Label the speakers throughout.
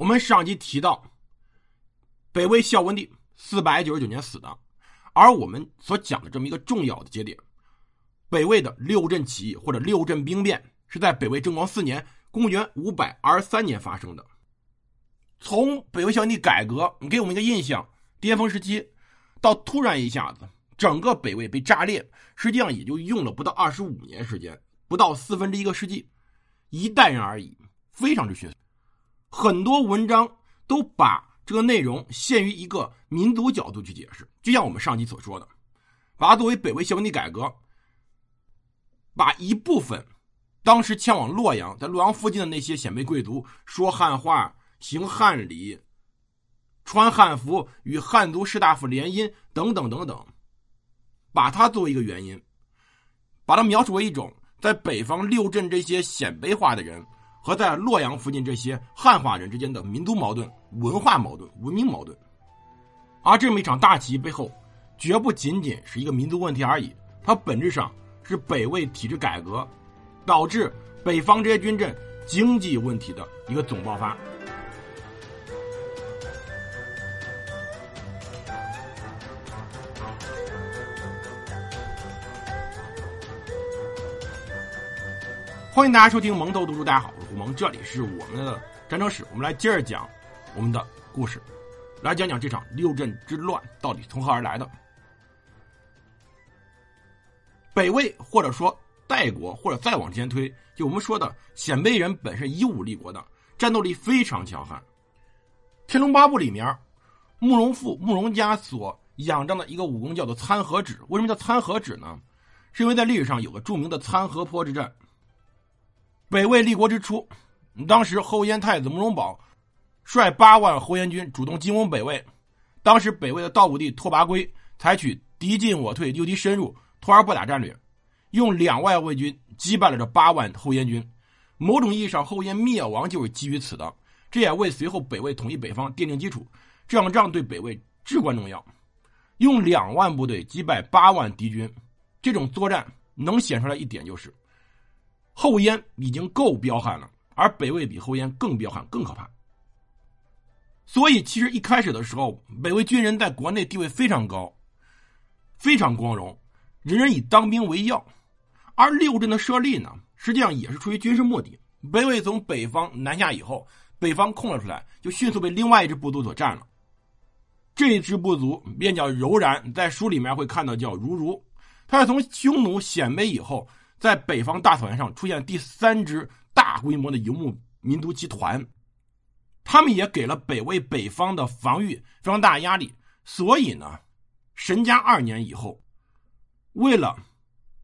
Speaker 1: 我们上集提到，北魏孝文帝四百九十九年死的，而我们所讲的这么一个重要的节点，北魏的六镇起义或者六镇兵变，是在北魏正光四年（公元五百二十三年）发生的。从北魏孝文帝改革你给我们一个印象，巅峰时期，到突然一下子整个北魏被炸裂，实际上也就用了不到二十五年时间，不到四分之一个世纪，一代人而已，非常之迅速。很多文章都把这个内容限于一个民族角度去解释，就像我们上集所说的，把它作为北魏孝文帝改革，把一部分当时迁往洛阳，在洛阳附近的那些鲜卑贵族说汉话、行汉礼、穿汉服、与汉族士大夫联姻等等等等，把它作为一个原因，把它描述为一种在北方六镇这些鲜卑化的人。和在洛阳附近这些汉化人之间的民族矛盾、文化矛盾、文明矛盾，而这么一场大起义背后，绝不仅仅是一个民族问题而已，它本质上是北魏体制改革导致北方这些军镇经济问题的一个总爆发。欢迎大家收听蒙头读书，大家好，我是胡蒙，这里是我们的战争史，我们来接着讲我们的故事，来讲讲这场六镇之乱到底从何而来的。北魏或者说代国，或者再往前推，就我们说的鲜卑人本身以武立国的，战斗力非常强悍。《天龙八部》里面，慕容复、慕容家所仰仗的一个武功叫做参合指，为什么叫参合指呢？是因为在历史上有个著名的参合坡之战。北魏立国之初，当时后燕太子慕容宝率八万后燕军主动进攻北魏。当时北魏的道武帝拓跋圭采取敌进我退、诱敌深入、拖而不打战略，用两万魏军击败了这八万后燕军。某种意义上，后燕灭亡就是基于此的，这也为随后北魏统一北方奠定基础。这场仗对北魏至关重要。用两万部队击败八万敌军，这种作战能显出来一点就是。后燕已经够彪悍了，而北魏比后燕更彪悍、更可怕。所以，其实一开始的时候，北魏军人在国内地位非常高，非常光荣，人人以当兵为要。而六镇的设立呢，实际上也是出于军事目的。北魏从北方南下以后，北方空了出来，就迅速被另外一支部族所占了。这支部族便叫柔然，在书里面会看到叫如如，他是从匈奴、鲜卑以后。在北方大草原上出现第三支大规模的游牧民族集团，他们也给了北魏北方的防御非常大的压力。所以呢，神嘉二年以后，为了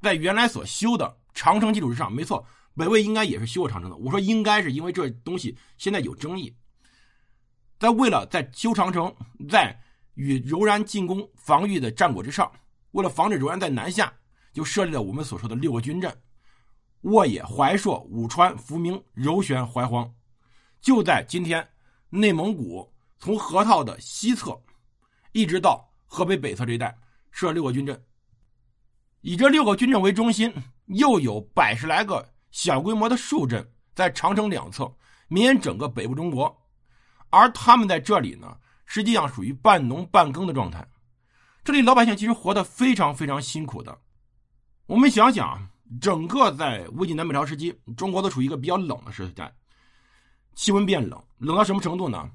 Speaker 1: 在原来所修的长城基础之上，没错，北魏应该也是修过长城的。我说应该是因为这东西现在有争议，在为了在修长城，在与柔然进攻防御的战果之上，为了防止柔然在南下。就设立了我们所说的六个军镇：沃野、怀朔、武川、福明、柔玄、怀荒，就在今天内蒙古从河套的西侧，一直到河北北侧这一带，设六个军镇。以这六个军镇为中心，又有百十来个小规模的树镇，在长城两侧，绵延整个北部中国。而他们在这里呢，实际上属于半农半耕的状态。这里老百姓其实活得非常非常辛苦的。我们想想，整个在魏晋南北朝时期，中国都处于一个比较冷的时代，气温变冷，冷到什么程度呢？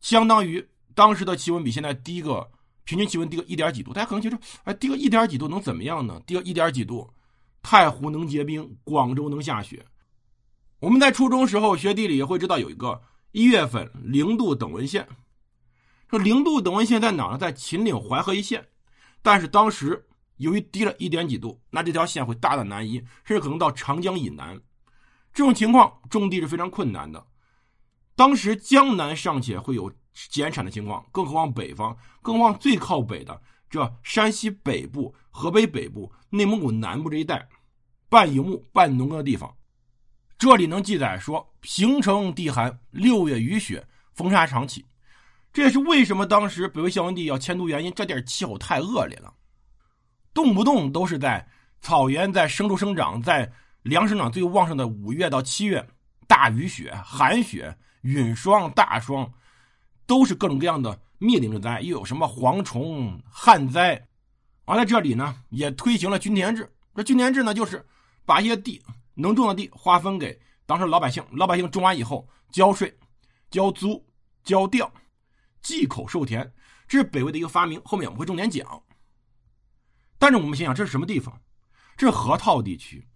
Speaker 1: 相当于当时的气温比现在低个平均气温低个一点几度。大家可能觉得，哎，低个一点几度能怎么样呢？低个一点几度，太湖能结冰，广州能下雪。我们在初中时候学地理也会知道，有一个一月份零度等温线。说零度等温线在哪呢？在秦岭淮河一线。但是当时。由于低了一点几度，那这条线会大大南移，甚至可能到长江以南。这种情况种地是非常困难的。当时江南尚且会有减产的情况，更何况北方，更何况最靠北的这山西北部、河北北部、内蒙古南部这一带，半游牧半农耕的地方。这里能记载说，平城地寒，六月雨雪，风沙常起。这也是为什么当时北魏孝文帝要迁都原因，这地儿气候太恶劣了。动不动都是在草原，在牲畜生长，在粮食生长最旺盛的五月到七月，大雨雪、寒雪、陨霜、大霜，都是各种各样的灭顶之灾。又有什么蝗虫、旱灾？而在这里呢，也推行了均田制。这均田制呢，就是把一些地能种的地划分给当时老百姓，老百姓种完以后交税、交租、交调，忌口授田。这是北魏的一个发明，后面我们会重点讲。但是我们想想，这是什么地方？这是河套地区，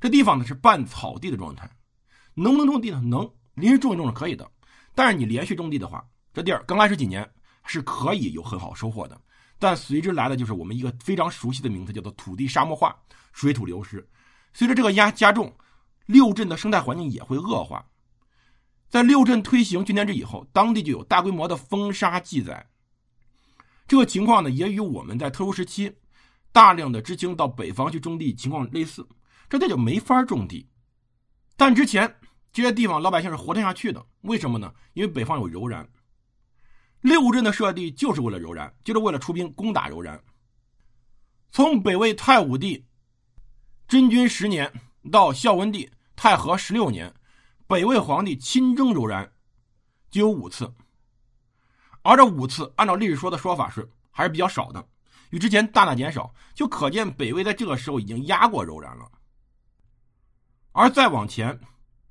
Speaker 1: 这地方呢是半草地的状态，能不能种地呢？能，临时种一种是可以的。但是你连续种地的话，这地儿刚开始几年是可以有很好收获的，但随之来的就是我们一个非常熟悉的名字，叫做土地沙漠化、水土流失。随着这个压加重，六镇的生态环境也会恶化。在六镇推行均田制以后，当地就有大规模的风沙记载。这个情况呢，也与我们在特殊时期大量的知青到北方去种地情况类似，这地就没法种地。但之前这些地方老百姓是活得下去的，为什么呢？因为北方有柔然。六镇的设地就是为了柔然，就是为了出兵攻打柔然。从北魏太武帝真君十年到孝文帝太和十六年，北魏皇帝亲征柔然就有五次。而这五次，按照历史说的说法是还是比较少的，与之前大大减少，就可见北魏在这个时候已经压过柔然了。而再往前，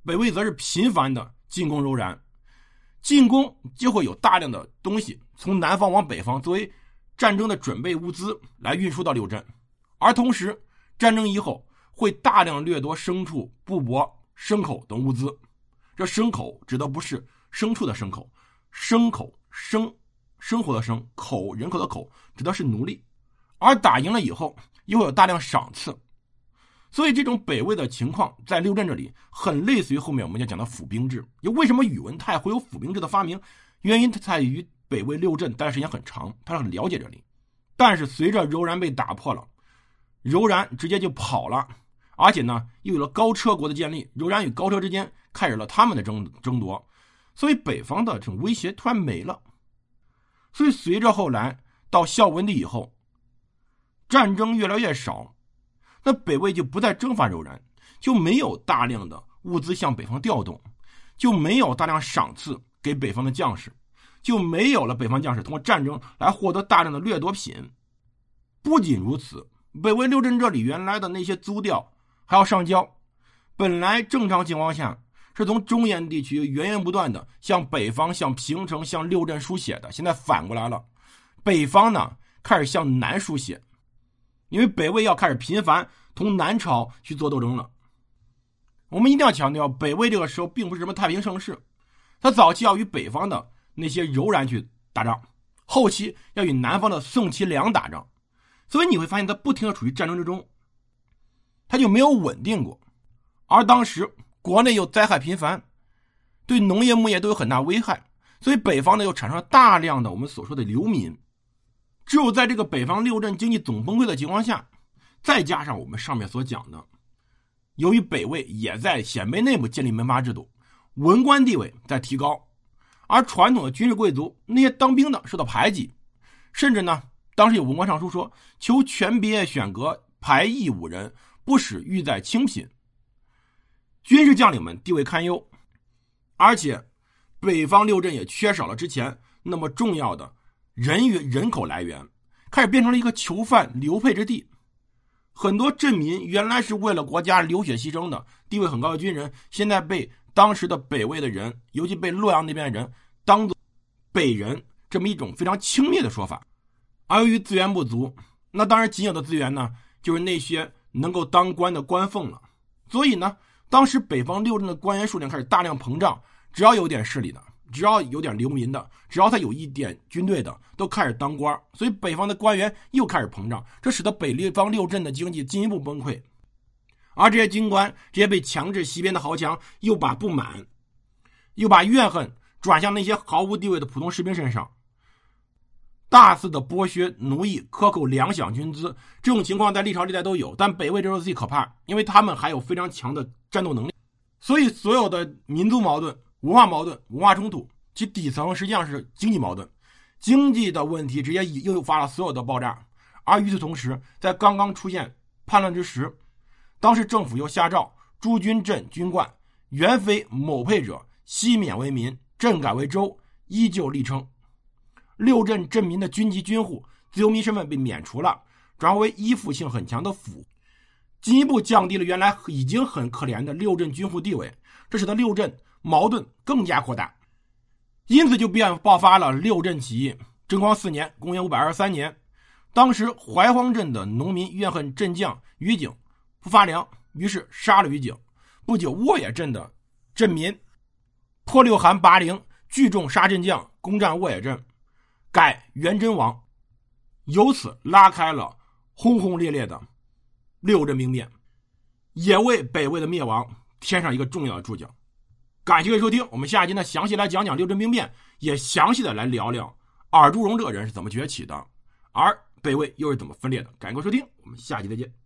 Speaker 1: 北魏则是频繁的进攻柔然，进攻就会有大量的东西从南方往北方作为战争的准备物资来运输到六镇，而同时战争以后会大量掠夺牲畜、布帛、牲口等物资。这牲口指的不是牲畜的牲口，牲口。生，生活的生，口人口的口，指的是奴隶，而打赢了以后，又有大量赏赐，所以这种北魏的情况在六镇这里很类似于后面我们要讲的府兵制。又为什么宇文泰会有府兵制的发明？原因在于北魏六镇待的时间很长，他很了解这里。但是随着柔然被打破了，柔然直接就跑了，而且呢，又有了高车国的建立，柔然与高车之间开始了他们的争争夺。所以北方的这种威胁突然没了，所以随着后来到孝文帝以后，战争越来越少，那北魏就不再征伐柔然，就没有大量的物资向北方调动，就没有大量赏赐给北方的将士，就没有了北方将士通过战争来获得大量的掠夺品。不仅如此，北魏六镇这里原来的那些租调还要上交，本来正常情况下。是从中原地区源源不断的向北方、向平城、向六镇输血的，现在反过来了，北方呢开始向南输血，因为北魏要开始频繁同南朝去做斗争了。我们一定要强调，北魏这个时候并不是什么太平盛世，他早期要与北方的那些柔然去打仗，后期要与南方的宋齐梁打仗，所以你会发现他不停的处于战争之中，他就没有稳定过，而当时。国内又灾害频繁，对农业牧业都有很大危害，所以北方呢又产生了大量的我们所说的流民。只有在这个北方六镇经济总崩溃的情况下，再加上我们上面所讲的，由于北魏也在鲜卑内部建立门阀制度，文官地位在提高，而传统的军事贵族那些当兵的受到排挤，甚至呢，当时有文官上书说：“求权别选阁，排异五人，不使欲在清贫。”军事将领们地位堪忧，而且北方六镇也缺少了之前那么重要的人员人口来源，开始变成了一个囚犯流配之地。很多镇民原来是为了国家流血牺牲的，地位很高的军人，现在被当时的北魏的人，尤其被洛阳那边的人当做北人这么一种非常轻蔑的说法。而由于资源不足，那当然仅有的资源呢，就是那些能够当官的官俸了。所以呢。当时北方六镇的官员数量开始大量膨胀，只要有点势力的，只要有点流民的，只要他有一点军队的，都开始当官。所以北方的官员又开始膨胀，这使得北立方六镇的经济进一步崩溃。而这些军官，这些被强制西边的豪强，又把不满，又把怨恨转向那些毫无地位的普通士兵身上，大肆的剥削奴役、克扣粮饷军资。这种情况在历朝历代都有，但北魏这时候最可怕，因为他们还有非常强的。战斗能力，所以所有的民族矛盾、文化矛盾、文化冲突，其底层实际上是经济矛盾，经济的问题直接诱发了所有的爆炸。而与此同时，在刚刚出现叛乱之时，当时政府又下诏诸军镇军官原非某配者，西免为民，镇改为州，依旧立称。六镇镇民的军籍军户自由民身份被免除了，转为依附性很强的府，进一步降低了原来已经很可怜的六镇军户地位，这使得六镇矛盾更加扩大，因此就便爆发了六镇起义。贞光四年（公元五百二十三年），当时怀荒镇的农民怨恨镇将于景不发粮，于是杀了于景。不久，沃野镇的镇民破六韩拔陵，聚众杀镇将，攻占沃野镇。改元贞王，由此拉开了轰轰烈烈的六镇兵变，也为北魏的灭亡添上一个重要的注脚。感谢各位收听，我们下集呢详细来讲讲六镇兵变，也详细的来聊聊尔朱荣这个人是怎么崛起的，而北魏又是怎么分裂的。感谢各位收听，我们下期再见。